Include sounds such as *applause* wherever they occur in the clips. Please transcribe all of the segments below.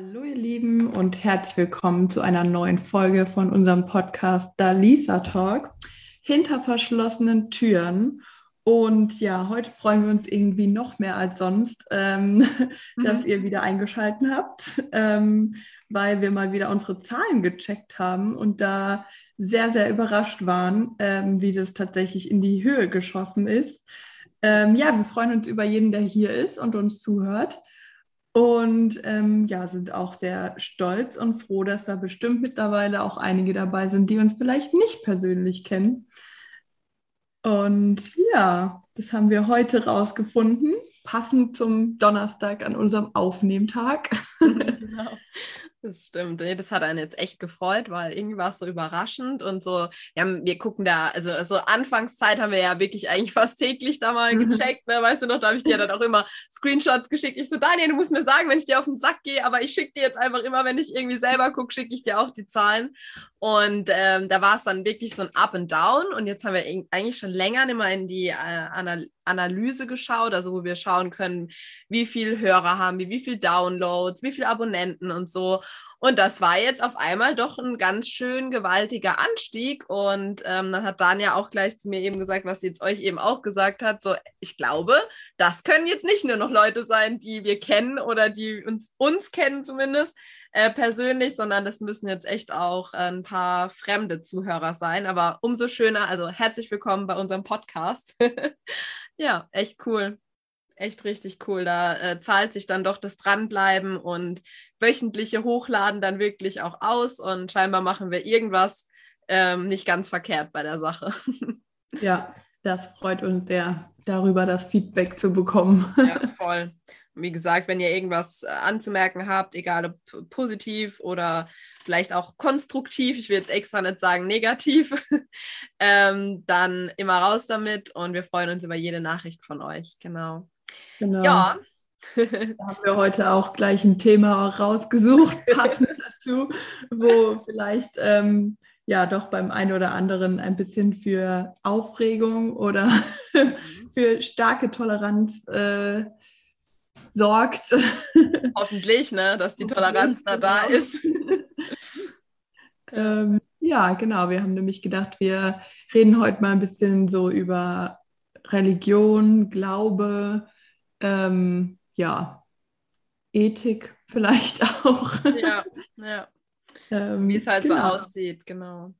Hallo ihr Lieben und herzlich willkommen zu einer neuen Folge von unserem Podcast Dalisa Talk hinter verschlossenen Türen. Und ja, heute freuen wir uns irgendwie noch mehr als sonst, ähm, *laughs* mhm. dass ihr wieder eingeschaltet habt, ähm, weil wir mal wieder unsere Zahlen gecheckt haben und da sehr, sehr überrascht waren, ähm, wie das tatsächlich in die Höhe geschossen ist. Ähm, ja, wir freuen uns über jeden, der hier ist und uns zuhört. Und ähm, ja, sind auch sehr stolz und froh, dass da bestimmt mittlerweile auch einige dabei sind, die uns vielleicht nicht persönlich kennen. Und ja, das haben wir heute rausgefunden, passend zum Donnerstag an unserem Aufnehmtag. *laughs* genau. Das stimmt. Das hat einen jetzt echt gefreut, weil irgendwie war es so überraschend und so, wir, haben, wir gucken da, also, also Anfangszeit haben wir ja wirklich eigentlich fast täglich da mal *laughs* gecheckt, ne? weißt du noch, da habe ich dir dann auch immer Screenshots geschickt. Ich so, Daniel, du musst mir sagen, wenn ich dir auf den Sack gehe, aber ich schicke dir jetzt einfach immer, wenn ich irgendwie selber gucke, schicke ich dir auch die Zahlen. Und ähm, da war es dann wirklich so ein Up and Down und jetzt haben wir eigentlich schon länger nicht mehr in die äh, Anal Analyse geschaut, also wo wir schauen können, wie viel Hörer haben wir, wie viel Downloads, wie viele Abonnenten und so. Und das war jetzt auf einmal doch ein ganz schön gewaltiger Anstieg. Und ähm, dann hat Dania auch gleich zu mir eben gesagt, was sie jetzt euch eben auch gesagt hat. So, ich glaube, das können jetzt nicht nur noch Leute sein, die wir kennen oder die uns, uns kennen zumindest äh, persönlich, sondern das müssen jetzt echt auch ein paar fremde Zuhörer sein. Aber umso schöner, also herzlich willkommen bei unserem Podcast. *laughs* ja, echt cool echt richtig cool. Da äh, zahlt sich dann doch das Dranbleiben und wöchentliche Hochladen dann wirklich auch aus. Und scheinbar machen wir irgendwas ähm, nicht ganz verkehrt bei der Sache. *laughs* ja, das freut uns sehr, darüber das Feedback zu bekommen. ja, voll. *laughs* Wie gesagt, wenn ihr irgendwas äh, anzumerken habt, egal ob positiv oder vielleicht auch konstruktiv, ich will jetzt extra nicht sagen negativ, *laughs* ähm, dann immer raus damit und wir freuen uns über jede Nachricht von euch. Genau. Genau. Ja. *laughs* da haben wir heute auch gleich ein Thema rausgesucht, *laughs* passend dazu, wo vielleicht ähm, ja doch beim einen oder anderen ein bisschen für Aufregung oder mhm. für starke Toleranz äh, sorgt. Hoffentlich, ne, dass die Toleranz da da genau. ist. *laughs* ähm, ja, genau. Wir haben nämlich gedacht, wir reden heute mal ein bisschen so über Religion, Glaube, ähm, ja, Ethik vielleicht *laughs* auch. Ja, ja. ähm, wie es halt genau. so aussieht, genau.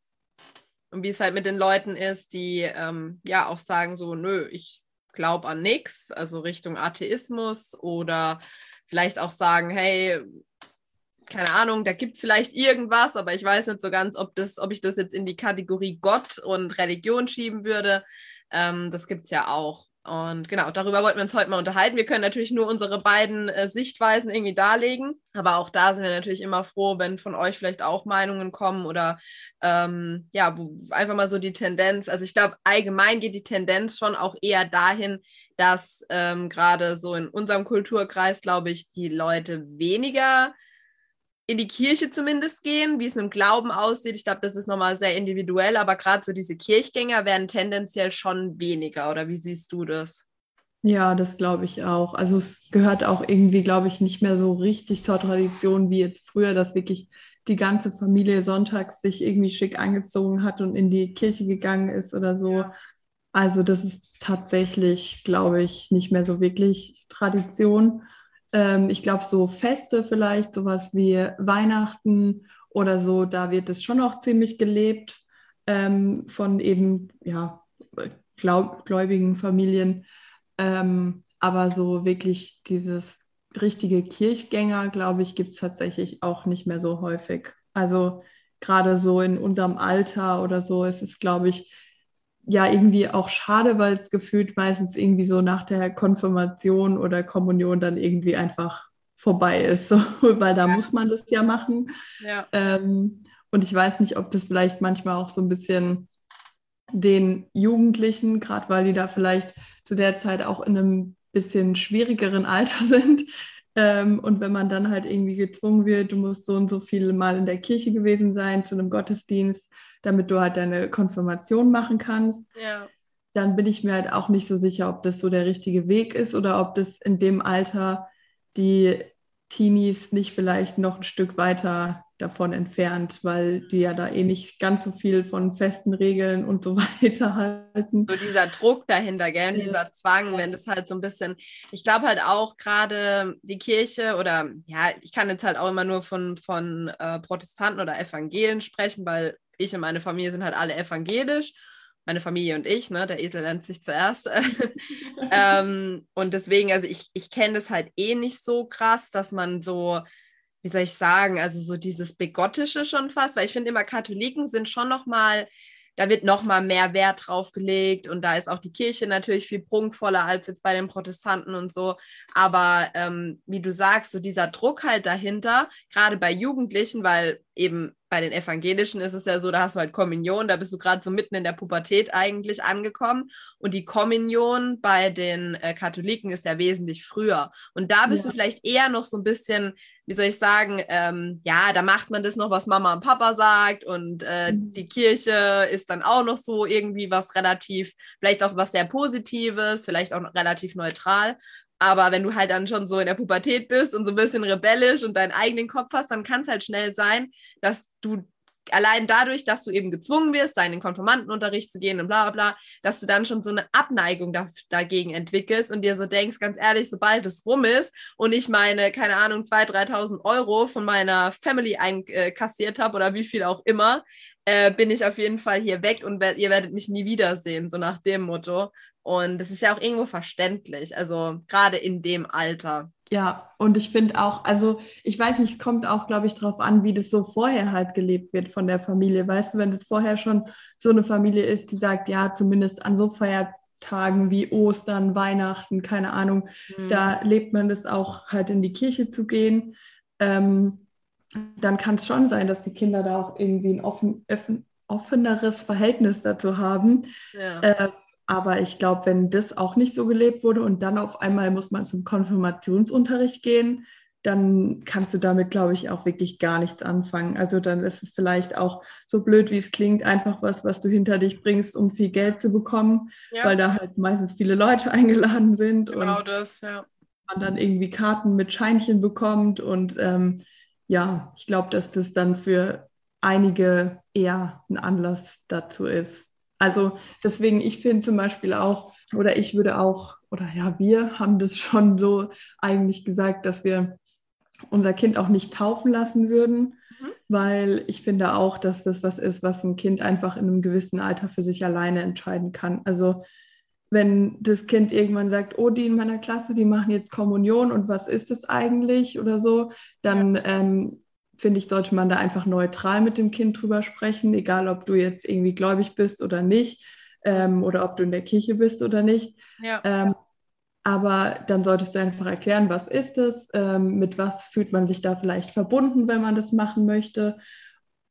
Und wie es halt mit den Leuten ist, die ähm, ja auch sagen so, nö, ich glaube an nichts, also Richtung Atheismus oder vielleicht auch sagen, hey, keine Ahnung, da gibt es vielleicht irgendwas, aber ich weiß nicht so ganz, ob, das, ob ich das jetzt in die Kategorie Gott und Religion schieben würde. Ähm, das gibt es ja auch. Und genau, darüber wollten wir uns heute mal unterhalten. Wir können natürlich nur unsere beiden äh, Sichtweisen irgendwie darlegen, aber auch da sind wir natürlich immer froh, wenn von euch vielleicht auch Meinungen kommen oder ähm, ja, einfach mal so die Tendenz. Also ich glaube, allgemein geht die Tendenz schon auch eher dahin, dass ähm, gerade so in unserem Kulturkreis, glaube ich, die Leute weniger in die Kirche zumindest gehen, wie es im Glauben aussieht. Ich glaube, das ist nochmal sehr individuell, aber gerade so diese Kirchgänger werden tendenziell schon weniger. Oder wie siehst du das? Ja, das glaube ich auch. Also es gehört auch irgendwie, glaube ich, nicht mehr so richtig zur Tradition wie jetzt früher, dass wirklich die ganze Familie sonntags sich irgendwie schick angezogen hat und in die Kirche gegangen ist oder so. Ja. Also das ist tatsächlich, glaube ich, nicht mehr so wirklich Tradition. Ähm, ich glaube, so Feste vielleicht, sowas wie Weihnachten oder so, da wird es schon auch ziemlich gelebt ähm, von eben, ja, glaub, gläubigen Familien. Ähm, aber so wirklich dieses richtige Kirchgänger, glaube ich, gibt es tatsächlich auch nicht mehr so häufig. Also gerade so in unserem Alter oder so ist es, glaube ich, ja irgendwie auch schade, weil es gefühlt meistens irgendwie so nach der Konfirmation oder Kommunion dann irgendwie einfach vorbei ist, so, *laughs* weil da ja. muss man das ja machen. Ja. Ähm, und ich weiß nicht, ob das vielleicht manchmal auch so ein bisschen den Jugendlichen, gerade weil die da vielleicht zu der Zeit auch in einem bisschen schwierigeren Alter *laughs* sind. Ähm, und wenn man dann halt irgendwie gezwungen wird, du musst so und so viele Mal in der Kirche gewesen sein, zu einem Gottesdienst, damit du halt deine Konfirmation machen kannst. Ja. Dann bin ich mir halt auch nicht so sicher, ob das so der richtige Weg ist oder ob das in dem Alter die Teenies nicht vielleicht noch ein Stück weiter davon entfernt, weil die ja da eh nicht ganz so viel von festen Regeln und so *laughs* weiter halten. So dieser Druck dahinter, gell, und dieser Zwang, wenn das halt so ein bisschen, ich glaube halt auch gerade die Kirche oder ja, ich kann jetzt halt auch immer nur von, von äh, Protestanten oder Evangelien sprechen, weil ich und meine Familie sind halt alle evangelisch meine Familie und ich, ne? Der Esel lernt sich zuerst. *laughs* ähm, und deswegen, also ich, ich kenne das halt eh nicht so krass, dass man so, wie soll ich sagen, also so dieses Begottische schon fast, weil ich finde immer, Katholiken sind schon nochmal, da wird nochmal mehr Wert drauf gelegt und da ist auch die Kirche natürlich viel prunkvoller als jetzt bei den Protestanten und so. Aber ähm, wie du sagst, so dieser Druck halt dahinter, gerade bei Jugendlichen, weil eben bei den Evangelischen ist es ja so, da hast du halt Kommunion, da bist du gerade so mitten in der Pubertät eigentlich angekommen. Und die Kommunion bei den äh, Katholiken ist ja wesentlich früher. Und da bist ja. du vielleicht eher noch so ein bisschen, wie soll ich sagen, ähm, ja, da macht man das noch, was Mama und Papa sagt. Und äh, mhm. die Kirche ist dann auch noch so irgendwie was relativ, vielleicht auch was sehr Positives, vielleicht auch relativ neutral. Aber wenn du halt dann schon so in der Pubertät bist und so ein bisschen rebellisch und deinen eigenen Kopf hast, dann kann es halt schnell sein, dass du allein dadurch, dass du eben gezwungen wirst, in den Konformantenunterricht zu gehen und bla bla bla, dass du dann schon so eine Abneigung da, dagegen entwickelst und dir so denkst, ganz ehrlich, sobald es rum ist und ich meine, keine Ahnung, 2.000, 3.000 Euro von meiner Family einkassiert habe oder wie viel auch immer, äh, bin ich auf jeden Fall hier weg und ihr werdet mich nie wiedersehen, so nach dem Motto. Und es ist ja auch irgendwo verständlich, also gerade in dem Alter. Ja, und ich finde auch, also ich weiß nicht, es kommt auch, glaube ich, darauf an, wie das so vorher halt gelebt wird von der Familie. Weißt du, wenn das vorher schon so eine Familie ist, die sagt, ja, zumindest an so Feiertagen wie Ostern, Weihnachten, keine Ahnung, mhm. da lebt man das auch halt in die Kirche zu gehen. Ähm, dann kann es schon sein, dass die Kinder da auch irgendwie ein offen, offen, offeneres Verhältnis dazu haben. Ja. Ähm, aber ich glaube, wenn das auch nicht so gelebt wurde und dann auf einmal muss man zum Konfirmationsunterricht gehen, dann kannst du damit, glaube ich, auch wirklich gar nichts anfangen. Also dann ist es vielleicht auch so blöd, wie es klingt, einfach was, was du hinter dich bringst, um viel Geld zu bekommen, ja. weil da halt meistens viele Leute *laughs* eingeladen sind. Genau und das, ja. Man dann irgendwie Karten mit Scheinchen bekommt. Und ähm, ja, ich glaube, dass das dann für einige eher ein Anlass dazu ist. Also deswegen, ich finde zum Beispiel auch, oder ich würde auch, oder ja, wir haben das schon so eigentlich gesagt, dass wir unser Kind auch nicht taufen lassen würden, mhm. weil ich finde auch, dass das was ist, was ein Kind einfach in einem gewissen Alter für sich alleine entscheiden kann. Also wenn das Kind irgendwann sagt, oh, die in meiner Klasse, die machen jetzt Kommunion und was ist das eigentlich oder so, dann ja. ähm, finde ich, sollte man da einfach neutral mit dem Kind drüber sprechen, egal ob du jetzt irgendwie gläubig bist oder nicht ähm, oder ob du in der Kirche bist oder nicht. Ja. Ähm, aber dann solltest du einfach erklären, was ist es, ähm, mit was fühlt man sich da vielleicht verbunden, wenn man das machen möchte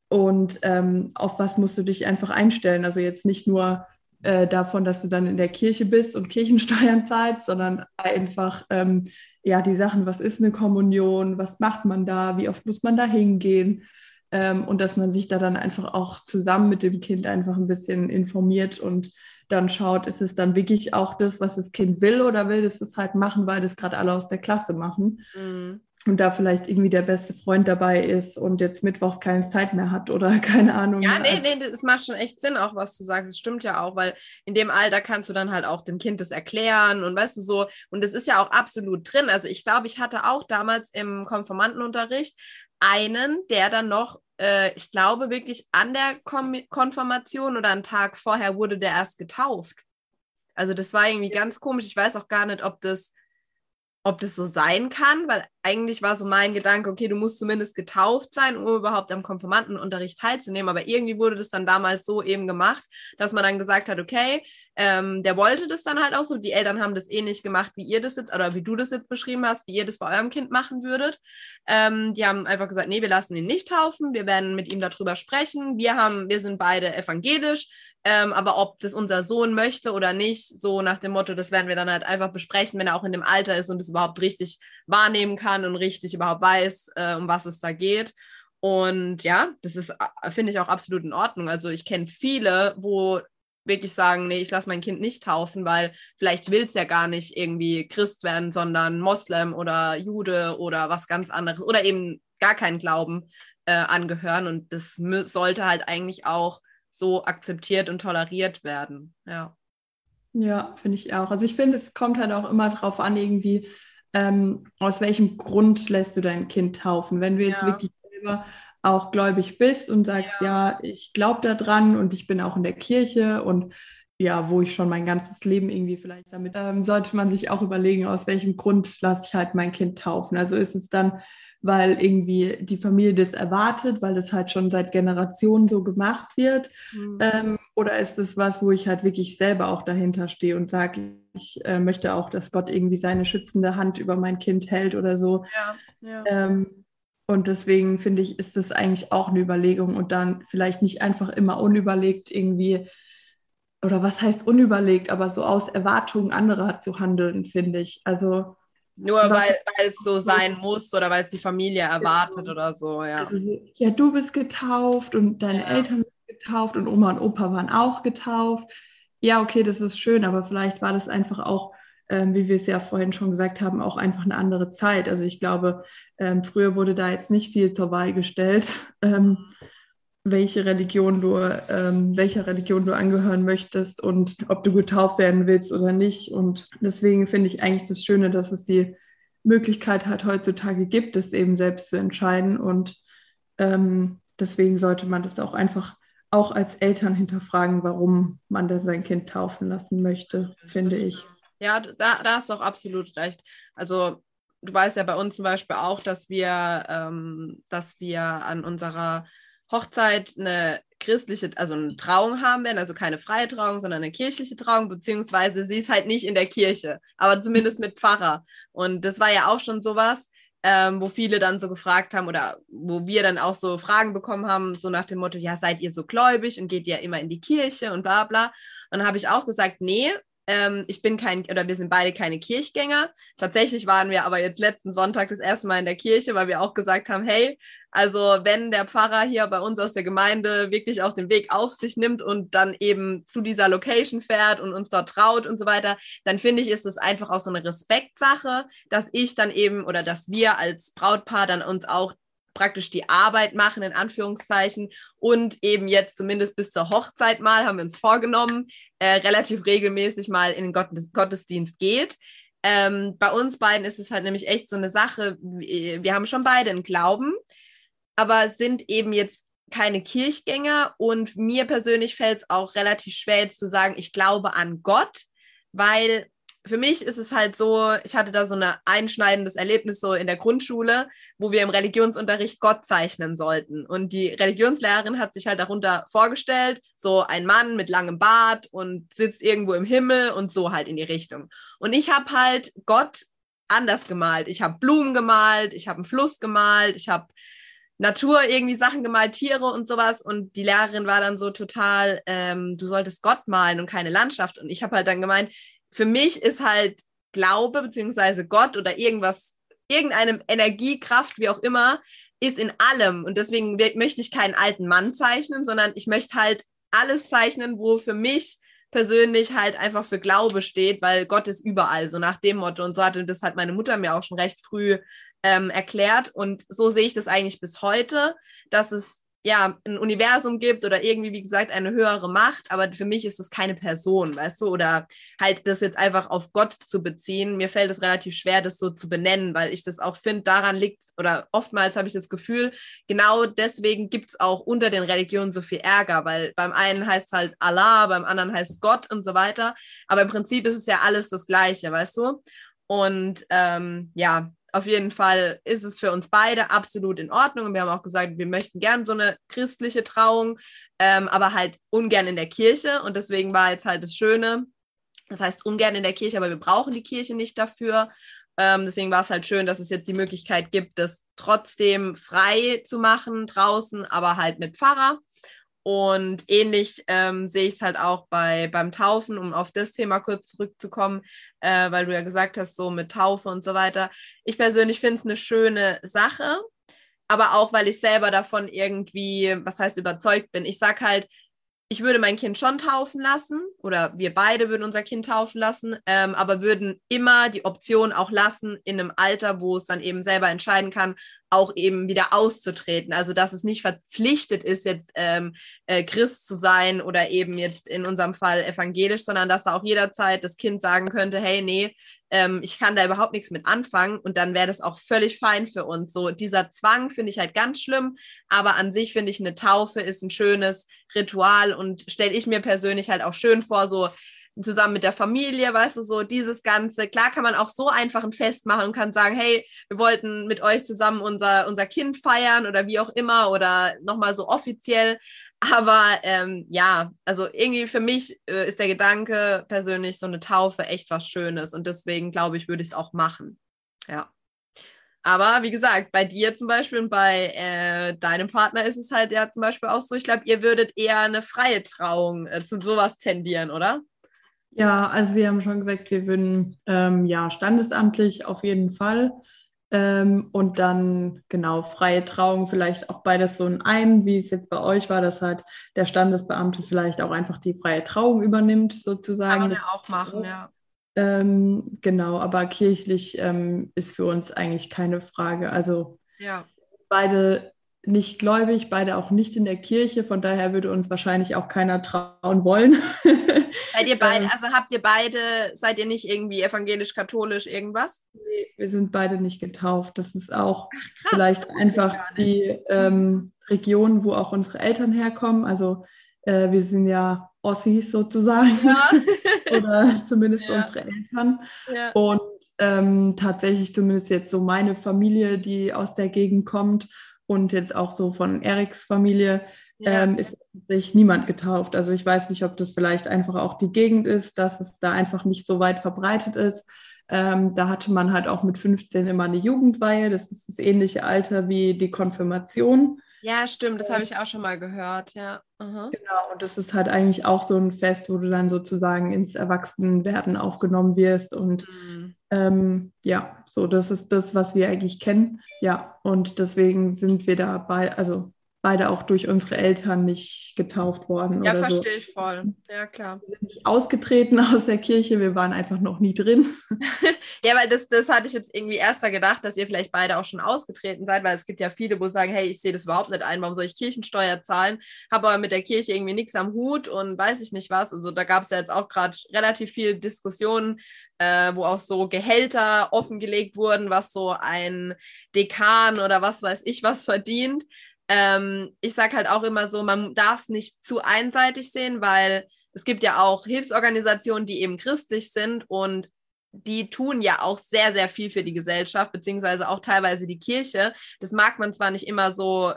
und ähm, auf was musst du dich einfach einstellen. Also jetzt nicht nur äh, davon, dass du dann in der Kirche bist und Kirchensteuern zahlst, sondern einfach ähm, ja, die Sachen, was ist eine Kommunion, was macht man da, wie oft muss man da hingehen ähm, und dass man sich da dann einfach auch zusammen mit dem Kind einfach ein bisschen informiert und dann schaut, ist es dann wirklich auch das, was das Kind will oder will es das halt machen, weil das gerade alle aus der Klasse machen. Mhm und da vielleicht irgendwie der beste Freund dabei ist und jetzt mittwochs keine Zeit mehr hat oder *laughs* keine Ahnung. Ja, nee, nee, das macht schon echt Sinn, auch was du sagst. Es stimmt ja auch, weil in dem Alter kannst du dann halt auch dem Kind das erklären und weißt du so, und das ist ja auch absolut drin. Also ich glaube, ich hatte auch damals im Konformantenunterricht einen, der dann noch, äh, ich glaube wirklich an der Kom Konfirmation oder einen Tag vorher wurde der erst getauft. Also das war irgendwie ganz komisch. Ich weiß auch gar nicht, ob das ob das so sein kann, weil eigentlich war so mein Gedanke, okay, du musst zumindest getauft sein, um überhaupt am Konfirmandenunterricht teilzunehmen. Aber irgendwie wurde das dann damals so eben gemacht, dass man dann gesagt hat, okay, ähm, der wollte das dann halt auch so. Die Eltern haben das ähnlich gemacht, wie ihr das jetzt oder wie du das jetzt beschrieben hast, wie ihr das bei eurem Kind machen würdet. Ähm, die haben einfach gesagt, nee, wir lassen ihn nicht taufen, wir werden mit ihm darüber sprechen. Wir haben, wir sind beide evangelisch, ähm, aber ob das unser Sohn möchte oder nicht, so nach dem Motto, das werden wir dann halt einfach besprechen, wenn er auch in dem Alter ist und es überhaupt richtig wahrnehmen kann und richtig überhaupt weiß, äh, um was es da geht. Und ja, das ist, äh, finde ich auch absolut in Ordnung. Also ich kenne viele, wo wirklich sagen, nee, ich lasse mein Kind nicht taufen, weil vielleicht will es ja gar nicht irgendwie Christ werden, sondern Moslem oder Jude oder was ganz anderes oder eben gar keinen Glauben äh, angehören. Und das sollte halt eigentlich auch so akzeptiert und toleriert werden. Ja. Ja, finde ich auch. Also ich finde, es kommt halt auch immer darauf an, irgendwie, ähm, aus welchem Grund lässt du dein Kind taufen. Wenn du jetzt ja. wirklich selber auch gläubig bist und sagst, ja, ja ich glaube daran und ich bin auch in der Kirche und ja, wo ich schon mein ganzes Leben irgendwie vielleicht damit, ähm, sollte man sich auch überlegen, aus welchem Grund lasse ich halt mein Kind taufen. Also ist es dann, weil irgendwie die Familie das erwartet, weil das halt schon seit Generationen so gemacht wird? Mhm. Ähm, oder ist es was, wo ich halt wirklich selber auch dahinter stehe und sage, ich äh, möchte auch, dass Gott irgendwie seine schützende Hand über mein Kind hält oder so? Ja, ja. Ähm, und deswegen finde ich, ist das eigentlich auch eine Überlegung und dann vielleicht nicht einfach immer unüberlegt irgendwie, oder was heißt unüberlegt, aber so aus Erwartungen anderer zu handeln, finde ich. Also nur weil, weil es so sein muss oder weil es die Familie erwartet genau. oder so, ja. Also, ja, du bist getauft und deine ja. Eltern sind getauft und Oma und Opa waren auch getauft. Ja, okay, das ist schön, aber vielleicht war das einfach auch ähm, wie wir es ja vorhin schon gesagt haben, auch einfach eine andere Zeit. Also ich glaube, ähm, früher wurde da jetzt nicht viel zur Wahl gestellt, ähm, welche Religion du, ähm, welcher Religion du angehören möchtest und ob du getauft werden willst oder nicht. Und deswegen finde ich eigentlich das Schöne, dass es die Möglichkeit hat, heutzutage gibt, es eben selbst zu entscheiden. Und ähm, deswegen sollte man das auch einfach auch als Eltern hinterfragen, warum man denn sein Kind taufen lassen möchte, finde ich. Ja, da, da hast du auch absolut recht. Also du weißt ja bei uns zum Beispiel auch, dass wir, ähm, dass wir an unserer Hochzeit eine christliche, also eine Trauung haben werden, also keine freie Trauung, sondern eine kirchliche Trauung, beziehungsweise sie ist halt nicht in der Kirche, aber zumindest mit Pfarrer. Und das war ja auch schon sowas, ähm, wo viele dann so gefragt haben oder wo wir dann auch so Fragen bekommen haben, so nach dem Motto, ja, seid ihr so gläubig und geht ihr immer in die Kirche und bla bla. Und dann habe ich auch gesagt, nee, ähm, ich bin kein, oder wir sind beide keine Kirchgänger. Tatsächlich waren wir aber jetzt letzten Sonntag das erste Mal in der Kirche, weil wir auch gesagt haben, hey, also wenn der Pfarrer hier bei uns aus der Gemeinde wirklich auch den Weg auf sich nimmt und dann eben zu dieser Location fährt und uns dort traut und so weiter, dann finde ich, ist es einfach auch so eine Respektsache, dass ich dann eben oder dass wir als Brautpaar dann uns auch praktisch die Arbeit machen, in Anführungszeichen. Und eben jetzt zumindest bis zur Hochzeit mal, haben wir uns vorgenommen, äh, relativ regelmäßig mal in den Gottes Gottesdienst geht. Ähm, bei uns beiden ist es halt nämlich echt so eine Sache, wir haben schon beide einen Glauben, aber sind eben jetzt keine Kirchgänger und mir persönlich fällt es auch relativ schwer jetzt zu sagen, ich glaube an Gott, weil für mich ist es halt so, ich hatte da so ein einschneidendes Erlebnis so in der Grundschule, wo wir im Religionsunterricht Gott zeichnen sollten. Und die Religionslehrerin hat sich halt darunter vorgestellt, so ein Mann mit langem Bart und sitzt irgendwo im Himmel und so halt in die Richtung. Und ich habe halt Gott anders gemalt. Ich habe Blumen gemalt, ich habe einen Fluss gemalt, ich habe Natur irgendwie Sachen gemalt, Tiere und sowas. Und die Lehrerin war dann so total, ähm, du solltest Gott malen und keine Landschaft. Und ich habe halt dann gemeint, für mich ist halt Glaube beziehungsweise Gott oder irgendwas, irgendeine Energiekraft, wie auch immer, ist in allem. Und deswegen möchte ich keinen alten Mann zeichnen, sondern ich möchte halt alles zeichnen, wo für mich persönlich halt einfach für Glaube steht, weil Gott ist überall, so nach dem Motto. Und so hatte das halt meine Mutter mir auch schon recht früh ähm, erklärt. Und so sehe ich das eigentlich bis heute, dass es ja, ein Universum gibt oder irgendwie, wie gesagt, eine höhere Macht, aber für mich ist es keine Person, weißt du, oder halt das jetzt einfach auf Gott zu beziehen. Mir fällt es relativ schwer, das so zu benennen, weil ich das auch finde, daran liegt, oder oftmals habe ich das Gefühl, genau deswegen gibt es auch unter den Religionen so viel Ärger, weil beim einen heißt halt Allah, beim anderen heißt Gott und so weiter, aber im Prinzip ist es ja alles das Gleiche, weißt du? Und ähm, ja, auf jeden Fall ist es für uns beide absolut in Ordnung. Und wir haben auch gesagt, wir möchten gern so eine christliche Trauung, ähm, aber halt ungern in der Kirche. Und deswegen war jetzt halt das Schöne, das heißt ungern in der Kirche, aber wir brauchen die Kirche nicht dafür. Ähm, deswegen war es halt schön, dass es jetzt die Möglichkeit gibt, das trotzdem frei zu machen draußen, aber halt mit Pfarrer. Und ähnlich ähm, sehe ich es halt auch bei, beim Taufen, um auf das Thema kurz zurückzukommen, äh, weil du ja gesagt hast, so mit Taufe und so weiter. Ich persönlich finde es eine schöne Sache, aber auch, weil ich selber davon irgendwie, was heißt überzeugt bin. Ich sage halt, ich würde mein Kind schon taufen lassen oder wir beide würden unser Kind taufen lassen, ähm, aber würden immer die Option auch lassen, in einem Alter, wo es dann eben selber entscheiden kann, auch eben wieder auszutreten. Also dass es nicht verpflichtet ist, jetzt ähm, äh, Christ zu sein oder eben jetzt in unserem Fall evangelisch, sondern dass auch jederzeit das Kind sagen könnte, hey, nee, ähm, ich kann da überhaupt nichts mit anfangen und dann wäre das auch völlig fein für uns. So dieser Zwang finde ich halt ganz schlimm, aber an sich finde ich eine Taufe ist ein schönes Ritual und stelle ich mir persönlich halt auch schön vor, so zusammen mit der Familie, weißt du, so dieses Ganze. Klar kann man auch so einfach ein Fest machen und kann sagen, hey, wir wollten mit euch zusammen unser, unser Kind feiern oder wie auch immer oder nochmal so offiziell. Aber ähm, ja, also irgendwie für mich äh, ist der Gedanke persönlich so eine Taufe echt was Schönes und deswegen glaube ich, würde ich es auch machen. Ja. Aber wie gesagt, bei dir zum Beispiel und bei äh, deinem Partner ist es halt ja zum Beispiel auch so, ich glaube, ihr würdet eher eine freie Trauung äh, zu sowas tendieren, oder? Ja, also wir haben schon gesagt, wir würden ähm, ja standesamtlich auf jeden Fall ähm, und dann genau freie Trauung, vielleicht auch beides so in einem, wie es jetzt bei euch war, dass halt der Standesbeamte vielleicht auch einfach die freie Trauung übernimmt, sozusagen. Kann man ja auch machen, ja. Ähm, genau, aber kirchlich ähm, ist für uns eigentlich keine Frage. Also ja. beide nicht gläubig, beide auch nicht in der Kirche, von daher würde uns wahrscheinlich auch keiner trauen wollen. *laughs* Seid ihr beide, ähm. also habt ihr beide, seid ihr nicht irgendwie evangelisch-katholisch irgendwas? Nee, wir sind beide nicht getauft. Das ist auch Ach, krass, vielleicht einfach die ähm, Region, wo auch unsere Eltern herkommen. Also äh, wir sind ja Ossis sozusagen. Ja. *laughs* Oder zumindest ja. unsere Eltern. Ja. Und ähm, tatsächlich zumindest jetzt so meine Familie, die aus der Gegend kommt und jetzt auch so von Eriks Familie ja. ähm, ist sich niemand getauft. Also ich weiß nicht, ob das vielleicht einfach auch die Gegend ist, dass es da einfach nicht so weit verbreitet ist. Ähm, da hatte man halt auch mit 15 immer eine Jugendweihe. Das ist das ähnliche Alter wie die Konfirmation. Ja, stimmt, das habe ich auch schon mal gehört, ja. Aha. Genau, und das ist halt eigentlich auch so ein Fest, wo du dann sozusagen ins Erwachsenenwerden aufgenommen wirst. Und mhm. Ähm, ja, so, das ist das, was wir eigentlich kennen. Ja, und deswegen sind wir dabei, also beide auch durch unsere Eltern nicht getauft worden. Ja, verstehe so. ich voll. Ja, klar. Wir sind nicht ausgetreten aus der Kirche, wir waren einfach noch nie drin. *laughs* ja, weil das, das hatte ich jetzt irgendwie erst da gedacht, dass ihr vielleicht beide auch schon ausgetreten seid, weil es gibt ja viele, wo sagen, hey, ich sehe das überhaupt nicht ein, warum soll ich Kirchensteuer zahlen? Habe aber mit der Kirche irgendwie nichts am Hut und weiß ich nicht was. Also da gab es ja jetzt auch gerade relativ viel Diskussionen, äh, wo auch so Gehälter offengelegt wurden, was so ein Dekan oder was weiß ich was verdient. Ähm, ich sage halt auch immer so, man darf es nicht zu einseitig sehen, weil es gibt ja auch Hilfsorganisationen, die eben christlich sind und die tun ja auch sehr, sehr viel für die Gesellschaft, beziehungsweise auch teilweise die Kirche. Das mag man zwar nicht immer so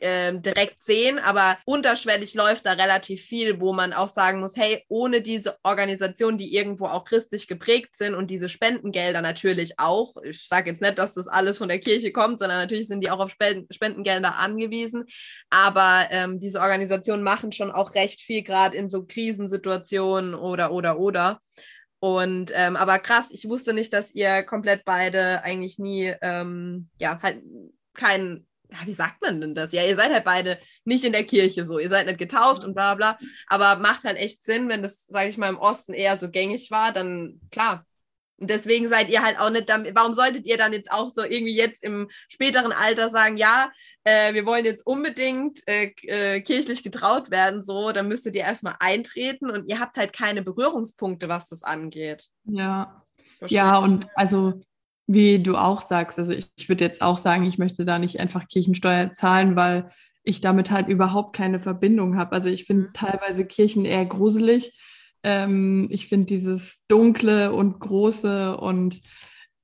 ähm, direkt sehen, aber unterschwellig läuft da relativ viel, wo man auch sagen muss, hey, ohne diese Organisationen, die irgendwo auch christlich geprägt sind und diese Spendengelder natürlich auch, ich sage jetzt nicht, dass das alles von der Kirche kommt, sondern natürlich sind die auch auf Spendengelder angewiesen, aber ähm, diese Organisationen machen schon auch recht viel, gerade in so Krisensituationen oder, oder, oder. Und ähm, aber krass, ich wusste nicht, dass ihr komplett beide eigentlich nie, ähm, ja, halt keinen ja, wie sagt man denn das? Ja, ihr seid halt beide nicht in der Kirche so, ihr seid nicht getauft und bla bla, aber macht halt echt Sinn, wenn das, sage ich mal, im Osten eher so gängig war, dann klar. Und deswegen seid ihr halt auch nicht damit, warum solltet ihr dann jetzt auch so irgendwie jetzt im späteren Alter sagen, ja, äh, wir wollen jetzt unbedingt äh, äh, kirchlich getraut werden, so, dann müsstet ihr erstmal eintreten und ihr habt halt keine Berührungspunkte, was das angeht. Ja. Ja, und also wie du auch sagst, also ich, ich würde jetzt auch sagen, ich möchte da nicht einfach Kirchensteuer zahlen, weil ich damit halt überhaupt keine Verbindung habe. Also ich finde mhm. teilweise Kirchen eher gruselig. Ähm, ich finde dieses Dunkle und Große und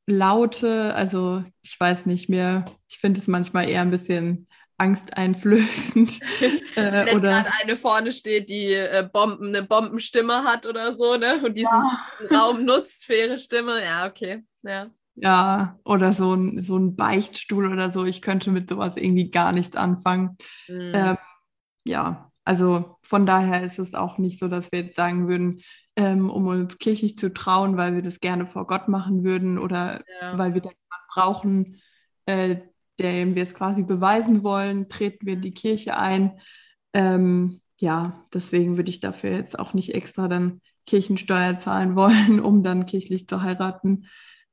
Laute, also ich weiß nicht mehr, ich finde es manchmal eher ein bisschen angsteinflößend. *laughs* äh, Wenn gerade eine vorne steht, die äh, Bomben, eine Bombenstimme hat oder so, ne? Und diesen ja. Raum nutzt für ihre Stimme. Ja, okay. Ja. Ja, oder so ein, so ein Beichtstuhl oder so. Ich könnte mit sowas irgendwie gar nichts anfangen. Mhm. Ähm, ja, also von daher ist es auch nicht so, dass wir jetzt sagen würden, ähm, um uns kirchlich zu trauen, weil wir das gerne vor Gott machen würden oder ja. weil wir da jemanden brauchen, äh, dem wir es quasi beweisen wollen, treten wir in die Kirche ein. Ähm, ja, deswegen würde ich dafür jetzt auch nicht extra dann Kirchensteuer zahlen wollen, *laughs* um dann kirchlich zu heiraten.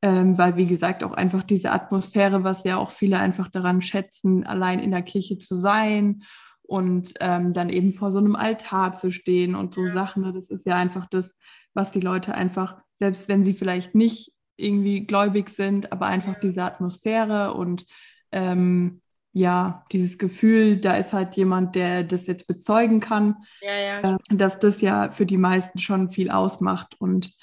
Ähm, weil, wie gesagt, auch einfach diese Atmosphäre, was ja auch viele einfach daran schätzen, allein in der Kirche zu sein und ähm, dann eben vor so einem Altar zu stehen und so ja. Sachen. Ne, das ist ja einfach das, was die Leute einfach, selbst wenn sie vielleicht nicht irgendwie gläubig sind, aber einfach diese Atmosphäre und ähm, ja, dieses Gefühl, da ist halt jemand, der das jetzt bezeugen kann, ja, ja. Äh, dass das ja für die meisten schon viel ausmacht. Und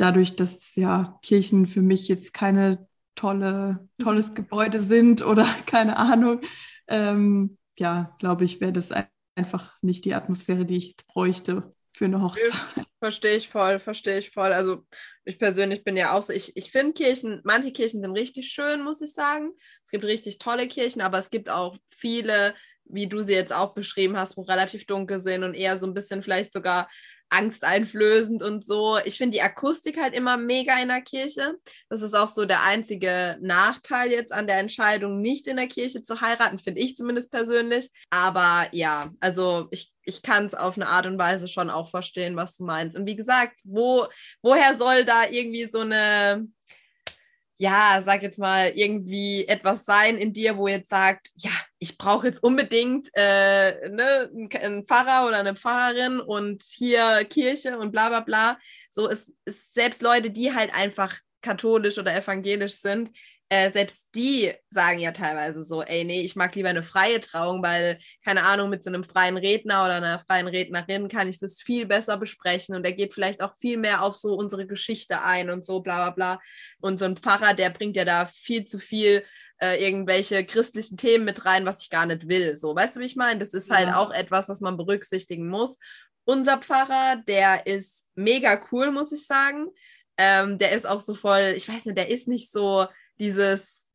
dadurch, dass ja Kirchen für mich jetzt keine tolle, tolles mhm. Gebäude sind oder *laughs* keine Ahnung, ähm, ja, glaube ich, wäre das einfach nicht die Atmosphäre, die ich jetzt bräuchte für eine Hochzeit. Verstehe ich voll, verstehe ich voll. Also ich persönlich bin ja auch so, ich, ich finde Kirchen, manche Kirchen sind richtig schön, muss ich sagen. Es gibt richtig tolle Kirchen, aber es gibt auch viele, wie du sie jetzt auch beschrieben hast, wo relativ dunkel sind und eher so ein bisschen vielleicht sogar angsteinflößend und so. Ich finde die Akustik halt immer mega in der Kirche. Das ist auch so der einzige Nachteil jetzt an der Entscheidung, nicht in der Kirche zu heiraten, finde ich zumindest persönlich. Aber ja, also ich, ich kann es auf eine Art und Weise schon auch verstehen, was du meinst. Und wie gesagt, wo, woher soll da irgendwie so eine ja, sag jetzt mal, irgendwie etwas sein in dir, wo jetzt sagt, ja, ich brauche jetzt unbedingt äh, ne, einen Pfarrer oder eine Pfarrerin und hier Kirche und bla bla bla. So ist, ist selbst Leute, die halt einfach katholisch oder evangelisch sind, äh, selbst die sagen ja teilweise so, ey, nee, ich mag lieber eine freie Trauung, weil, keine Ahnung, mit so einem freien Redner oder einer freien Rednerin kann ich das viel besser besprechen und er geht vielleicht auch viel mehr auf so unsere Geschichte ein und so, bla bla bla. Und so ein Pfarrer, der bringt ja da viel zu viel äh, irgendwelche christlichen Themen mit rein, was ich gar nicht will. So, weißt du, wie ich meine? Das ist halt ja. auch etwas, was man berücksichtigen muss. Unser Pfarrer, der ist mega cool, muss ich sagen. Ähm, der ist auch so voll, ich weiß nicht, der ist nicht so dieses,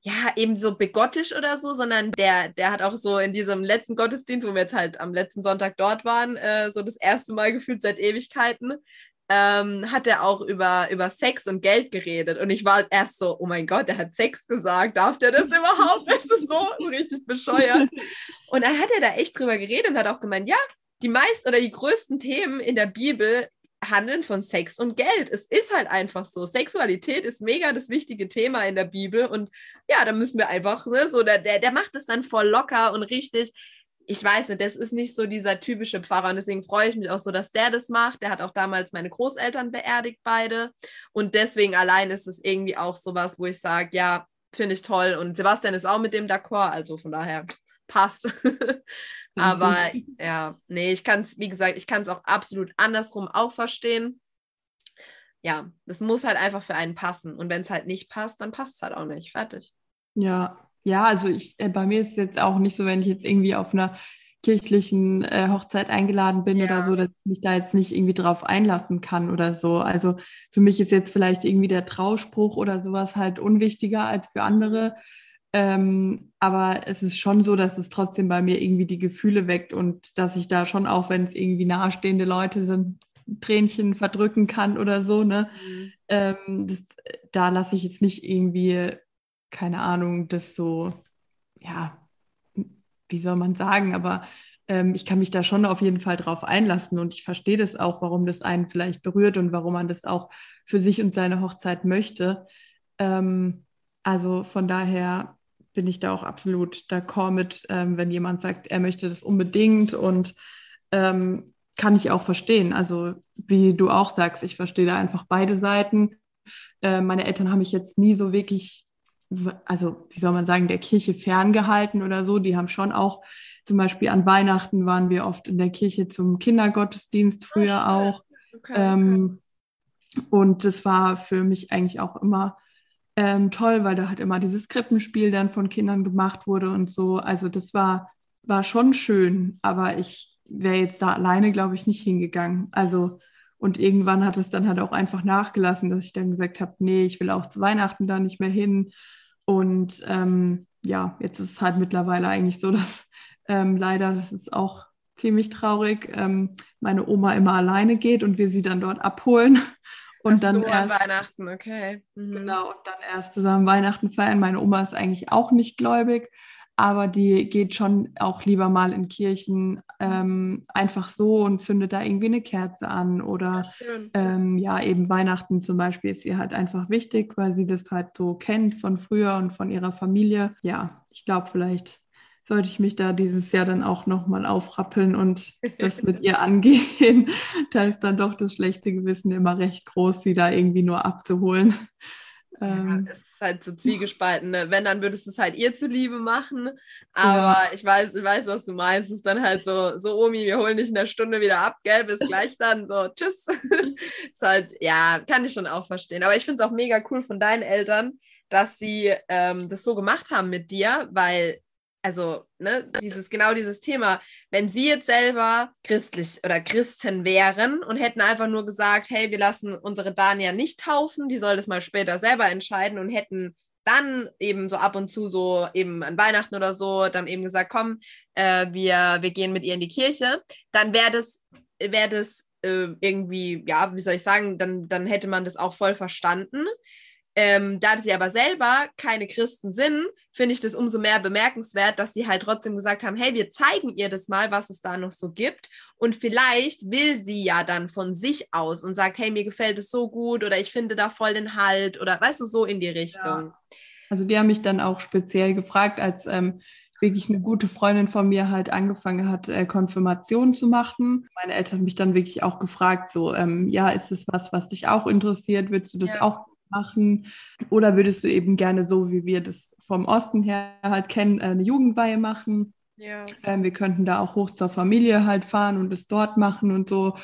ja, eben so begottisch oder so, sondern der, der hat auch so in diesem letzten Gottesdienst, wo wir jetzt halt am letzten Sonntag dort waren, äh, so das erste Mal gefühlt seit Ewigkeiten, ähm, hat er auch über, über Sex und Geld geredet. Und ich war erst so, oh mein Gott, der hat Sex gesagt, darf der das überhaupt? Das ist so richtig bescheuert. Und dann hat er da echt drüber geredet und hat auch gemeint, ja, die meisten oder die größten Themen in der Bibel handeln von Sex und Geld. Es ist halt einfach so. Sexualität ist mega das wichtige Thema in der Bibel und ja, da müssen wir einfach, ne, so, der, der, der macht es dann voll locker und richtig. Ich weiß nicht, das ist nicht so dieser typische Pfarrer und deswegen freue ich mich auch so, dass der das macht. Der hat auch damals meine Großeltern beerdigt, beide. Und deswegen allein ist es irgendwie auch sowas, wo ich sage, ja, finde ich toll. Und Sebastian ist auch mit dem d'accord, also von daher passt. *laughs* Aber ja, nee, ich kann es, wie gesagt, ich kann es auch absolut andersrum auch verstehen. Ja, das muss halt einfach für einen passen. Und wenn es halt nicht passt, dann passt es halt auch nicht. Fertig. Ja, ja, also ich, äh, bei mir ist es jetzt auch nicht so, wenn ich jetzt irgendwie auf einer kirchlichen äh, Hochzeit eingeladen bin ja. oder so, dass ich mich da jetzt nicht irgendwie drauf einlassen kann oder so. Also für mich ist jetzt vielleicht irgendwie der Trauspruch oder sowas halt unwichtiger als für andere. Ähm, aber es ist schon so, dass es trotzdem bei mir irgendwie die Gefühle weckt und dass ich da schon auch, wenn es irgendwie nahestehende Leute sind, Tränchen verdrücken kann oder so. Ne? Mhm. Ähm, das, da lasse ich jetzt nicht irgendwie, keine Ahnung, das so, ja, wie soll man sagen, aber ähm, ich kann mich da schon auf jeden Fall drauf einlassen und ich verstehe das auch, warum das einen vielleicht berührt und warum man das auch für sich und seine Hochzeit möchte. Ähm, also von daher bin ich da auch absolut d'accord mit, ähm, wenn jemand sagt, er möchte das unbedingt und ähm, kann ich auch verstehen. Also wie du auch sagst, ich verstehe da einfach beide Seiten. Äh, meine Eltern haben mich jetzt nie so wirklich, also wie soll man sagen, der Kirche ferngehalten oder so. Die haben schon auch, zum Beispiel an Weihnachten waren wir oft in der Kirche zum Kindergottesdienst früher oh, auch. Okay, ähm, Und das war für mich eigentlich auch immer ähm, toll, weil da halt immer dieses Krippenspiel dann von Kindern gemacht wurde und so. Also das war, war schon schön, aber ich wäre jetzt da alleine, glaube ich, nicht hingegangen. Also und irgendwann hat es dann halt auch einfach nachgelassen, dass ich dann gesagt habe, nee, ich will auch zu Weihnachten da nicht mehr hin. Und ähm, ja, jetzt ist es halt mittlerweile eigentlich so, *laughs* dass ähm, leider, das ist auch ziemlich traurig, ähm, meine Oma immer alleine geht und wir sie dann dort abholen. Und Ach dann so, erst, Weihnachten, okay. Mhm. Genau, und dann erst zusammen Weihnachten feiern. Meine Oma ist eigentlich auch nicht gläubig, aber die geht schon auch lieber mal in Kirchen ähm, einfach so und zündet da irgendwie eine Kerze an oder ja, ähm, ja, eben Weihnachten zum Beispiel ist ihr halt einfach wichtig, weil sie das halt so kennt von früher und von ihrer Familie. Ja, ich glaube, vielleicht sollte ich mich da dieses Jahr dann auch nochmal aufrappeln und das mit ihr angehen. *laughs* da ist dann doch das schlechte Gewissen immer recht groß, sie da irgendwie nur abzuholen. Ähm, ja, es ist halt so zwiegespalten. Ne? Wenn, dann würdest du es halt ihr zuliebe machen. Aber ja. ich weiß, ich weiß, was du meinst. Es ist dann halt so, so, Omi, wir holen dich in der Stunde wieder ab, gell, bis gleich dann. So, tschüss. *laughs* ist halt, ja, kann ich schon auch verstehen. Aber ich finde es auch mega cool von deinen Eltern, dass sie ähm, das so gemacht haben mit dir, weil also ne, dieses genau dieses Thema, wenn sie jetzt selber christlich oder Christen wären und hätten einfach nur gesagt, hey, wir lassen unsere Dania nicht taufen, die soll das mal später selber entscheiden und hätten dann eben so ab und zu so eben an Weihnachten oder so dann eben gesagt, komm, äh, wir, wir gehen mit ihr in die Kirche, dann wäre das, wäre das äh, irgendwie, ja, wie soll ich sagen, dann, dann hätte man das auch voll verstanden. Ähm, da sie aber selber keine Christen sind, finde ich das umso mehr bemerkenswert, dass sie halt trotzdem gesagt haben, hey, wir zeigen ihr das mal, was es da noch so gibt. Und vielleicht will sie ja dann von sich aus und sagt, hey, mir gefällt es so gut oder ich finde da voll den Halt oder weißt du, so in die Richtung. Ja. Also die haben mich dann auch speziell gefragt, als ähm, wirklich eine gute Freundin von mir halt angefangen hat, äh, Konfirmation zu machen. Meine Eltern haben mich dann wirklich auch gefragt, so, ähm, ja, ist das was, was dich auch interessiert? Willst du das ja. auch machen? Oder würdest du eben gerne so, wie wir das vom Osten her halt kennen, äh, eine Jugendweihe machen? Ja. Ähm, wir könnten da auch hoch zur Familie halt fahren und es dort machen und so.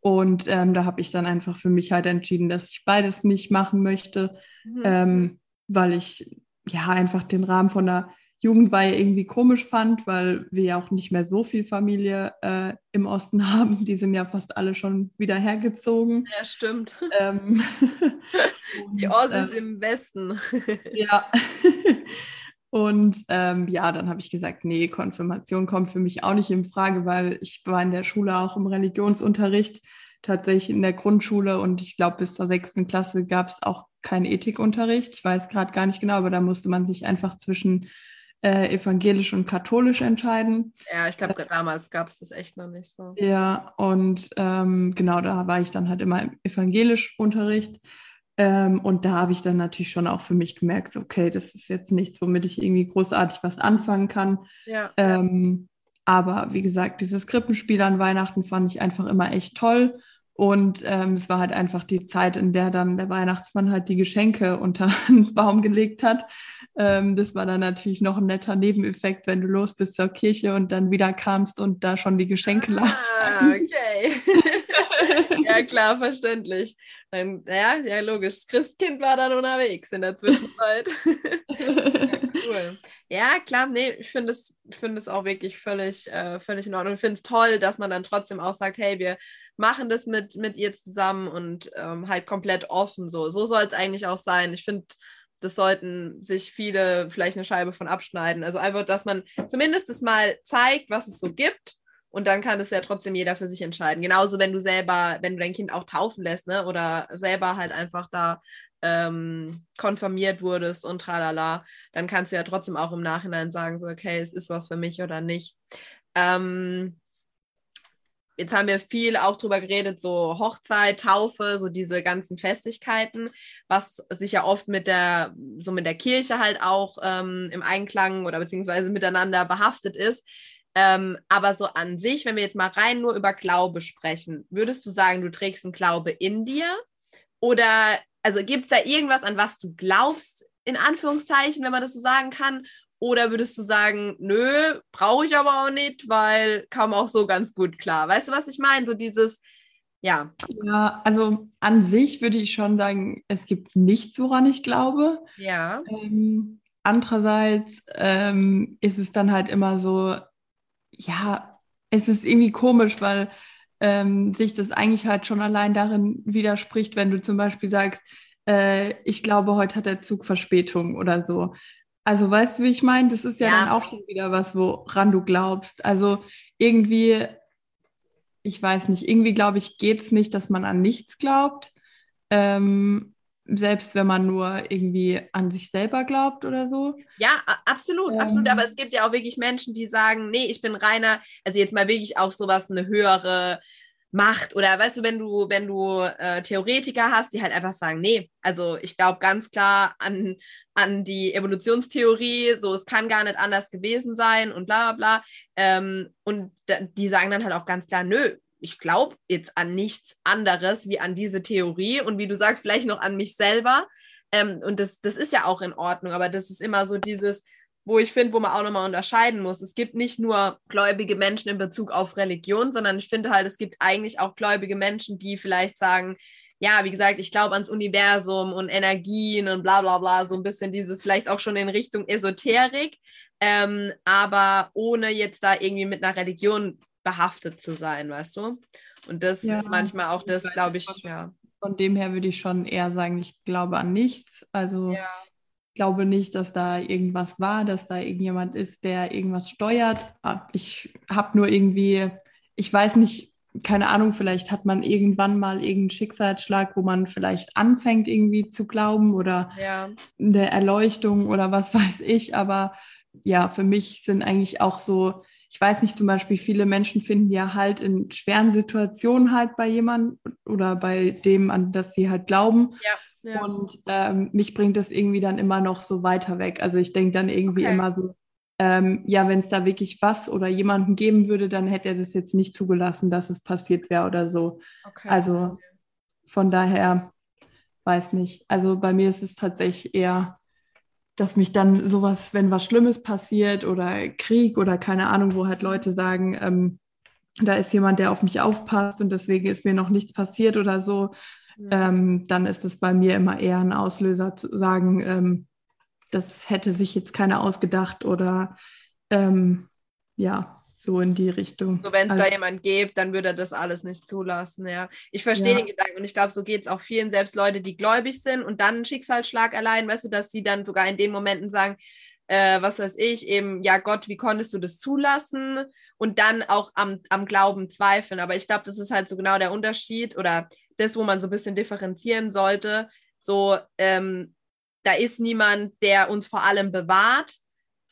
Und ähm, da habe ich dann einfach für mich halt entschieden, dass ich beides nicht machen möchte, mhm. ähm, weil ich ja einfach den Rahmen von der Jugendweihe irgendwie komisch fand, weil wir ja auch nicht mehr so viel Familie äh, im Osten *laughs* haben. Die sind ja fast alle schon wieder hergezogen. Ja, stimmt. *laughs* Ähm, *laughs* Die Ossis äh, im Westen. ja. Und ähm, ja, dann habe ich gesagt, nee, Konfirmation kommt für mich auch nicht in Frage, weil ich war in der Schule auch im Religionsunterricht, tatsächlich in der Grundschule und ich glaube, bis zur sechsten Klasse gab es auch keinen Ethikunterricht. Ich weiß gerade gar nicht genau, aber da musste man sich einfach zwischen äh, evangelisch und katholisch entscheiden. Ja, ich glaube, damals gab es das echt noch nicht so. Ja, und ähm, genau, da war ich dann halt immer im evangelisch Unterricht. Ähm, und da habe ich dann natürlich schon auch für mich gemerkt, okay, das ist jetzt nichts, womit ich irgendwie großartig was anfangen kann. Ja. Ähm, aber wie gesagt, dieses Krippenspiel an Weihnachten fand ich einfach immer echt toll. Und ähm, es war halt einfach die Zeit, in der dann der Weihnachtsmann halt die Geschenke unter *laughs* den Baum gelegt hat. Ähm, das war dann natürlich noch ein netter Nebeneffekt, wenn du los bist zur Kirche und dann wieder kamst und da schon die Geschenke lagen. Ah, okay. *laughs* ja, klar, verständlich. Dann, ja, ja, logisch. Das Christkind war dann unterwegs in der Zwischenzeit. *laughs* ja, cool. Ja, klar, nee, ich finde es, find es auch wirklich völlig, äh, völlig in Ordnung. Ich finde es toll, dass man dann trotzdem auch sagt, hey, wir machen das mit, mit ihr zusammen und ähm, halt komplett offen. So, so soll es eigentlich auch sein. Ich finde, das sollten sich viele vielleicht eine Scheibe von abschneiden. Also einfach, dass man zumindest es mal zeigt, was es so gibt. Und dann kann es ja trotzdem jeder für sich entscheiden. Genauso, wenn du selber, wenn du dein Kind auch taufen lässt, ne? Oder selber halt einfach da ähm, konfirmiert wurdest und tralala, dann kannst du ja trotzdem auch im Nachhinein sagen, so, okay, es ist was für mich oder nicht. Ähm, Jetzt haben wir viel auch drüber geredet, so Hochzeit, Taufe, so diese ganzen Festigkeiten, was sich ja oft mit der, so mit der Kirche halt auch ähm, im Einklang oder beziehungsweise miteinander behaftet ist. Ähm, aber so an sich, wenn wir jetzt mal rein nur über Glaube sprechen, würdest du sagen, du trägst einen Glaube in dir? Oder also gibt es da irgendwas, an was du glaubst, in Anführungszeichen, wenn man das so sagen kann? Oder würdest du sagen, nö, brauche ich aber auch nicht, weil kam auch so ganz gut klar. Weißt du, was ich meine? So dieses, ja. Ja, also an sich würde ich schon sagen, es gibt nichts, woran ich glaube. Ja. Ähm, andererseits ähm, ist es dann halt immer so, ja, es ist irgendwie komisch, weil ähm, sich das eigentlich halt schon allein darin widerspricht, wenn du zum Beispiel sagst, äh, ich glaube, heute hat der Zug Verspätung oder so. Also weißt du, wie ich meine? Das ist ja, ja, dann auch schon wieder was, woran du glaubst. Also irgendwie, ich weiß nicht, irgendwie glaube ich, geht es nicht, dass man an nichts glaubt. Ähm, selbst wenn man nur irgendwie an sich selber glaubt oder so. Ja, absolut, ähm, absolut. Aber es gibt ja auch wirklich Menschen, die sagen, nee, ich bin reiner, also jetzt mal wirklich auf sowas eine höhere Macht oder weißt du, wenn du, wenn du äh, Theoretiker hast, die halt einfach sagen, nee, also ich glaube ganz klar an, an die Evolutionstheorie, so es kann gar nicht anders gewesen sein und bla bla bla. Ähm, und die sagen dann halt auch ganz klar, nö, ich glaube jetzt an nichts anderes wie an diese Theorie und wie du sagst, vielleicht noch an mich selber. Ähm, und das, das ist ja auch in Ordnung, aber das ist immer so dieses, wo ich finde, wo man auch nochmal unterscheiden muss. Es gibt nicht nur gläubige Menschen in Bezug auf Religion, sondern ich finde halt, es gibt eigentlich auch gläubige Menschen, die vielleicht sagen, ja, wie gesagt, ich glaube ans Universum und Energien und bla bla bla, so ein bisschen dieses vielleicht auch schon in Richtung Esoterik, ähm, aber ohne jetzt da irgendwie mit einer Religion behaftet zu sein, weißt du? Und das ja, ist manchmal auch das, glaube ich, ja. Von dem her würde ich schon eher sagen, ich glaube an nichts. Also ja. Ich glaube nicht, dass da irgendwas war, dass da irgendjemand ist, der irgendwas steuert. Ah, ich habe nur irgendwie, ich weiß nicht, keine Ahnung, vielleicht hat man irgendwann mal irgendeinen Schicksalsschlag, wo man vielleicht anfängt irgendwie zu glauben oder ja. eine Erleuchtung oder was *laughs* weiß ich. Aber ja, für mich sind eigentlich auch so ich weiß nicht, zum Beispiel viele Menschen finden ja halt in schweren Situationen halt bei jemandem oder bei dem, an das sie halt glauben. Ja, ja. Und ähm, mich bringt das irgendwie dann immer noch so weiter weg. Also ich denke dann irgendwie okay. immer so, ähm, ja, wenn es da wirklich was oder jemanden geben würde, dann hätte er das jetzt nicht zugelassen, dass es passiert wäre oder so. Okay. Also von daher weiß nicht. Also bei mir ist es tatsächlich eher dass mich dann sowas, wenn was Schlimmes passiert oder Krieg oder keine Ahnung, wo halt Leute sagen, ähm, da ist jemand, der auf mich aufpasst und deswegen ist mir noch nichts passiert oder so. Ähm, dann ist es bei mir immer eher ein Auslöser zu sagen, ähm, das hätte sich jetzt keiner ausgedacht oder ähm, ja, so in die Richtung. So, wenn es also, da jemand gibt, dann würde er das alles nicht zulassen, ja. Ich verstehe ja. den Gedanken und ich glaube, so geht es auch vielen, selbst Leute, die gläubig sind und dann einen Schicksalsschlag erleiden, weißt du, dass sie dann sogar in den Momenten sagen, äh, was weiß ich, eben, ja Gott, wie konntest du das zulassen? Und dann auch am, am Glauben zweifeln. Aber ich glaube, das ist halt so genau der Unterschied oder das, wo man so ein bisschen differenzieren sollte. So, ähm, da ist niemand, der uns vor allem bewahrt,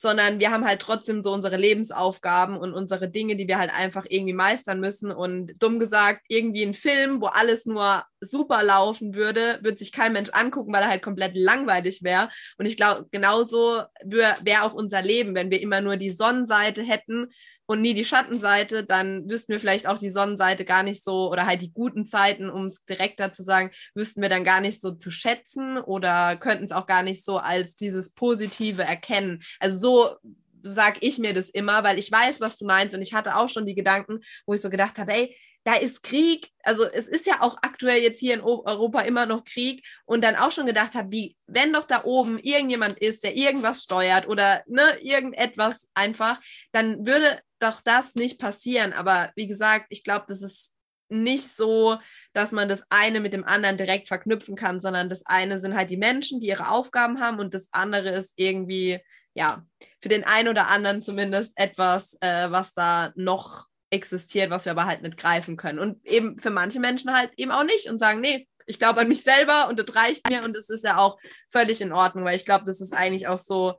sondern wir haben halt trotzdem so unsere Lebensaufgaben und unsere Dinge, die wir halt einfach irgendwie meistern müssen. Und dumm gesagt, irgendwie ein Film, wo alles nur super laufen würde, würde sich kein Mensch angucken, weil er halt komplett langweilig wäre. Und ich glaube, genauso wäre wär auch unser Leben, wenn wir immer nur die Sonnenseite hätten und nie die Schattenseite, dann wüssten wir vielleicht auch die Sonnenseite gar nicht so oder halt die guten Zeiten, um es direkter zu sagen, wüssten wir dann gar nicht so zu schätzen oder könnten es auch gar nicht so als dieses Positive erkennen. Also so sage ich mir das immer, weil ich weiß, was du meinst. Und ich hatte auch schon die Gedanken, wo ich so gedacht habe, ey, da ist Krieg, also es ist ja auch aktuell jetzt hier in Europa immer noch Krieg. Und dann auch schon gedacht habe, wie, wenn doch da oben irgendjemand ist, der irgendwas steuert oder ne, irgendetwas einfach, dann würde doch das nicht passieren. Aber wie gesagt, ich glaube, das ist nicht so, dass man das eine mit dem anderen direkt verknüpfen kann, sondern das eine sind halt die Menschen, die ihre Aufgaben haben und das andere ist irgendwie, ja, für den einen oder anderen zumindest etwas, äh, was da noch existiert, was wir aber halt nicht greifen können. Und eben für manche Menschen halt eben auch nicht und sagen, nee, ich glaube an mich selber und das reicht mir und das ist ja auch völlig in Ordnung, weil ich glaube, das ist eigentlich auch so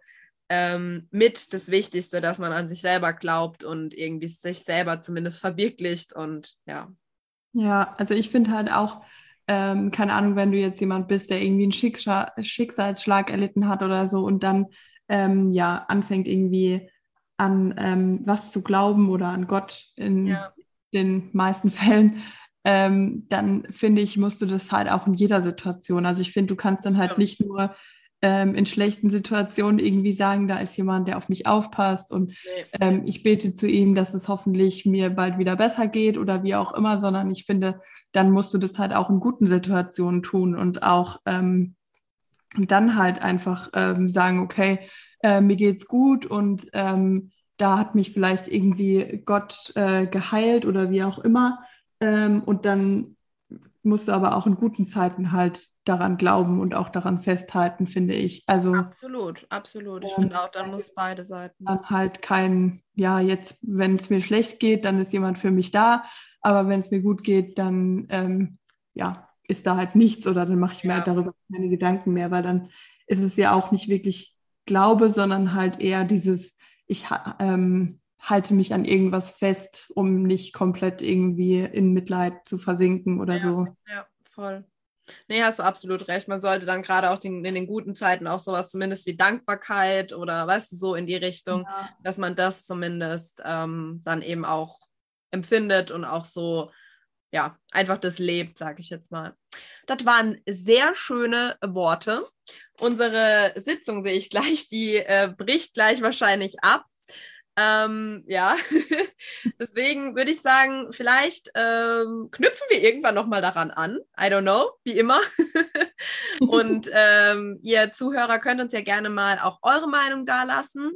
ähm, mit das Wichtigste, dass man an sich selber glaubt und irgendwie sich selber zumindest verwirklicht und ja. Ja, also ich finde halt auch, ähm, keine Ahnung, wenn du jetzt jemand bist, der irgendwie einen Schicksal Schicksalsschlag erlitten hat oder so und dann ähm, ja anfängt irgendwie an ähm, was zu glauben oder an Gott in ja. den meisten *laughs* Fällen, ähm, dann finde ich, musst du das halt auch in jeder Situation. Also ich finde, du kannst dann halt ja. nicht nur ähm, in schlechten Situationen irgendwie sagen, da ist jemand, der auf mich aufpasst und nee. ähm, ich bete zu ihm, dass es hoffentlich mir bald wieder besser geht oder wie auch immer, sondern ich finde, dann musst du das halt auch in guten Situationen tun und auch ähm, dann halt einfach ähm, sagen, okay, äh, mir geht's gut und ähm, da hat mich vielleicht irgendwie Gott äh, geheilt oder wie auch immer. Ähm, und dann musst du aber auch in guten Zeiten halt daran glauben und auch daran festhalten, finde ich. Also absolut, absolut. Ich ähm, finde auch, dann muss beide Seiten. Dann halt kein, ja, jetzt, wenn es mir schlecht geht, dann ist jemand für mich da, aber wenn es mir gut geht, dann ähm, ja, ist da halt nichts oder dann mache ich mir Ja. halt darüber keine Gedanken mehr, weil dann ist es ja auch nicht wirklich Glaube, sondern halt eher dieses, ich ähm, halte mich an irgendwas fest, um nicht komplett irgendwie in Mitleid zu versinken oder Ja. so. Ja, voll. Nee, hast du absolut recht. Man sollte dann gerade auch den, in den guten Zeiten auch sowas zumindest wie Dankbarkeit oder weißt du, so in die Richtung, dass man das zumindest ähm, dann eben auch empfindet und auch so, ja, einfach das lebt, sage ich jetzt mal. Das waren sehr schöne Worte. Unsere Sitzung sehe ich gleich, die äh, bricht gleich wahrscheinlich ab. Ähm, ja, *laughs* deswegen würde ich sagen, vielleicht ähm, knüpfen wir irgendwann nochmal daran an. I don't know, wie immer. *laughs* Und *laughs* ähm, ihr Zuhörer könnt uns ja gerne mal auch eure Meinung dalassen,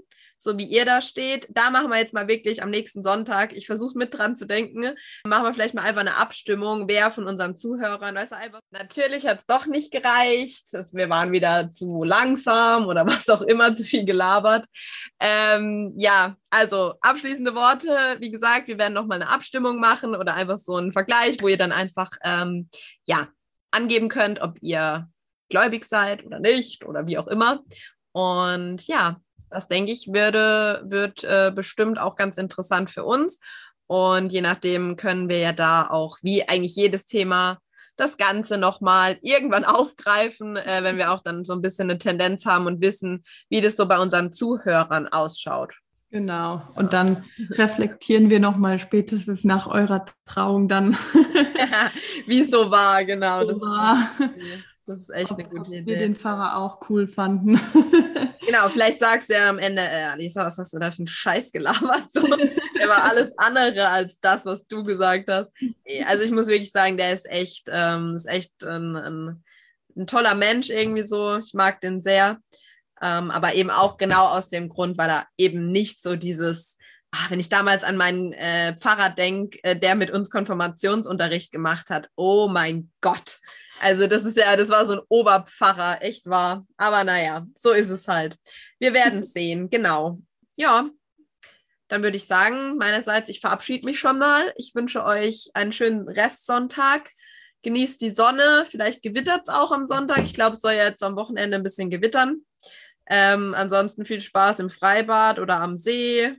so wie ihr da steht. Da machen wir jetzt mal wirklich am nächsten Sonntag, ich versuche mit dran zu denken, machen wir vielleicht mal einfach eine Abstimmung, wer von unseren Zuhörern, weißt du, einfach, natürlich hat es doch nicht gereicht, wir waren wieder zu langsam oder *laughs* was auch immer, zu viel gelabert. Ähm, ja, also abschließende Worte, wie gesagt, wir werden nochmal eine Abstimmung machen oder einfach so einen Vergleich, wo ihr dann einfach, ähm, ja, angeben könnt, ob ihr gläubig seid oder nicht oder wie auch immer. Und ja, das denke ich, würde, wird äh, bestimmt auch ganz interessant für uns. Und je nachdem können wir ja da auch, wie eigentlich jedes Thema, das Ganze nochmal irgendwann *laughs* aufgreifen, äh, wenn wir auch dann so ein bisschen eine Tendenz haben und wissen, wie das so bei unseren Zuhörern ausschaut. Genau. Und dann reflektieren wir nochmal spätestens nach eurer Trauung dann. *laughs* wie es so war, genau. Das, war. *laughs* das ist echt eine ob gute wir Idee. den Pfarrer auch cool fanden. Genau, vielleicht sagst du ja am Ende, äh, Alisa, was hast du da für einen Scheiß gelabert? So, *laughs* der war alles andere als das, was du gesagt hast. Also ich muss wirklich sagen, der ist echt, ähm, ist echt ein, ein, ein toller Mensch irgendwie so. Ich mag den sehr. Ähm, aber eben auch genau aus dem Grund, weil er eben nicht so dieses, ach, wenn ich damals an meinen äh, Pfarrer denke, äh, der mit uns Konfirmationsunterricht gemacht hat, oh mein Gott. Also das ist ja, das war so ein Oberpfarrer, echt wahr. Aber naja, so ist es halt. Wir werden *laughs* sehen, genau. Ja, dann würde ich sagen, meinerseits, ich verabschiede mich schon mal. Ich wünsche euch einen schönen Restsonntag. Genießt die Sonne. Vielleicht gewittert es auch am Sonntag. Ich glaube, es soll ja jetzt am Wochenende ein bisschen gewittern. Ähm, ansonsten viel Spaß im Freibad oder am See.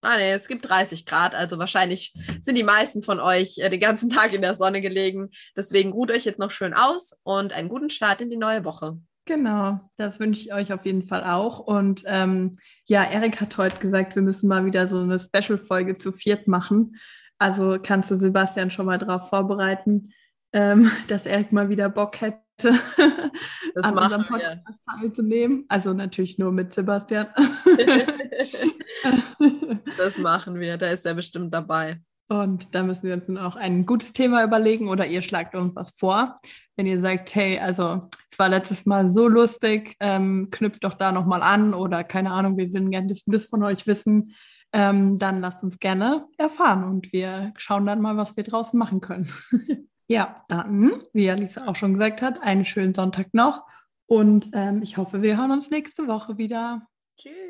Ah, nee, es gibt 30 Grad, also wahrscheinlich sind die meisten von euch äh, den ganzen *laughs* Tag in der Sonne gelegen. Deswegen ruht euch jetzt noch schön aus und einen guten Start in die neue Woche. Genau, das wünsche ich euch auf jeden Fall auch. Und ähm, ja, Erik hat heute gesagt, wir müssen mal wieder so eine Special-Folge zu viert machen. Also kannst du Sebastian schon mal darauf vorbereiten, ähm, *laughs* dass Erik mal wieder Bock hätte, *laughs* an machen unserem wir. Podcast teilzunehmen. Also natürlich nur mit Sebastian. *laughs* das machen wir. Da ist er bestimmt dabei. Und da müssen wir uns dann auch ein gutes Thema überlegen oder ihr schlagt uns was vor. Wenn ihr sagt, hey, also es war letztes Mal so lustig, ähm, knüpft doch da nochmal an oder keine Ahnung, wir würden gerne das von euch wissen, ähm, dann lasst uns gerne erfahren und wir schauen dann mal, was wir draußen machen können. *laughs* ja, dann, wie Alisa auch schon gesagt hat, einen schönen Sonntag noch und ähm, ich hoffe, wir hören uns nächste Woche wieder. Tschüss.